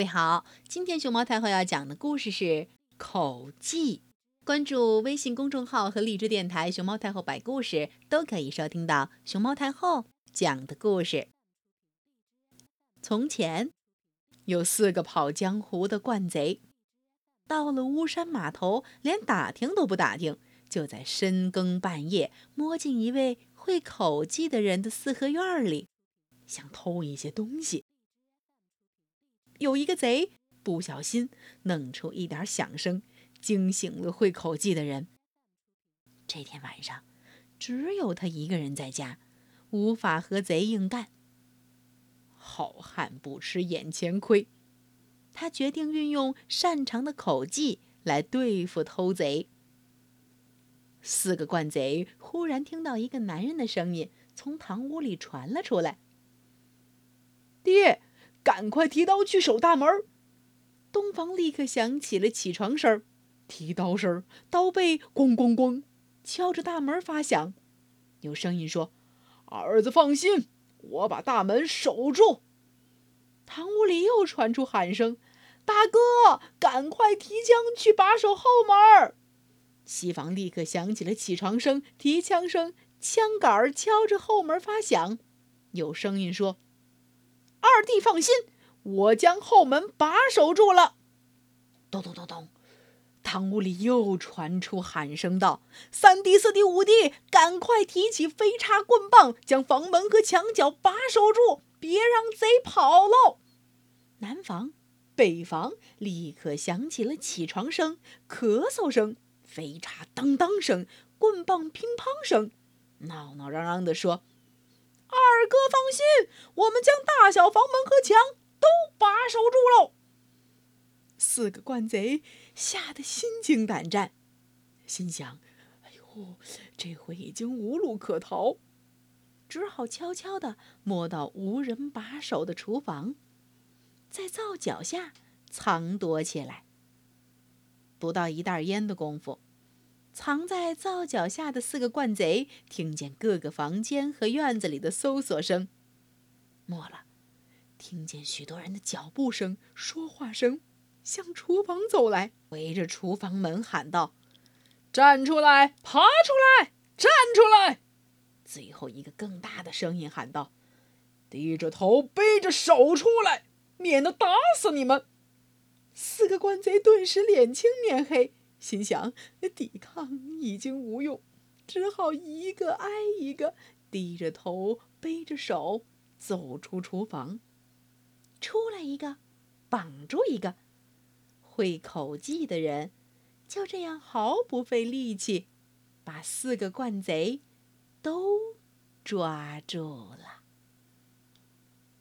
各位好，今天熊猫太后要讲的故事是口技。关注微信公众号和荔枝电台“熊猫太后摆故事”，都可以收听到熊猫太后讲的故事。从前，有四个跑江湖的惯贼，到了巫山码头，连打听都不打听，就在深更半夜摸进一位会口技的人的四合院里，想偷一些东西。有一个贼不小心弄出一点响声，惊醒了会口技的人。这天晚上，只有他一个人在家，无法和贼硬干。好汉不吃眼前亏，他决定运用擅长的口技来对付偷贼。四个惯贼忽然听到一个男人的声音从堂屋里传了出来：“爹。”赶快提刀去守大门！东房立刻响起了起床声，提刀声，刀背咣咣咣敲着大门发响。有声音说：“儿子放心，我把大门守住。”堂屋里又传出喊声：“大哥，赶快提枪去把守后门！”西房立刻响起了起床声，提枪声，枪杆敲着后门发响。有声音说。二弟放心，我将后门把守住了。咚咚咚咚，堂屋里又传出喊声道：“三弟、四弟、五弟，赶快提起飞叉、棍棒，将房门和墙角把守住，别让贼跑喽！”南房、北房立刻响起了起床声、咳嗽声、飞叉当当声、棍棒乒乓声，闹闹嚷嚷地说。哥放心，我们将大小房门和墙都把守住喽。四个惯贼吓得心惊胆战，心想：“哎呦，这回已经无路可逃，只好悄悄地摸到无人把守的厨房，在灶脚下藏躲起来。不到一袋烟的功夫。”藏在灶脚下的四个惯贼听见各个房间和院子里的搜索声，末了，听见许多人的脚步声、说话声，向厨房走来，围着厨房门喊道：“站出来，爬出来，站出来！”最后一个更大的声音喊道：“低着头，背着手出来，免得打死你们！”四个惯贼顿时脸青面黑。心想，抵抗已经无用，只好一个挨一个，低着头，背着手走出厨房。出来一个，绑住一个，会口技的人就这样毫不费力气，把四个惯贼都抓住了。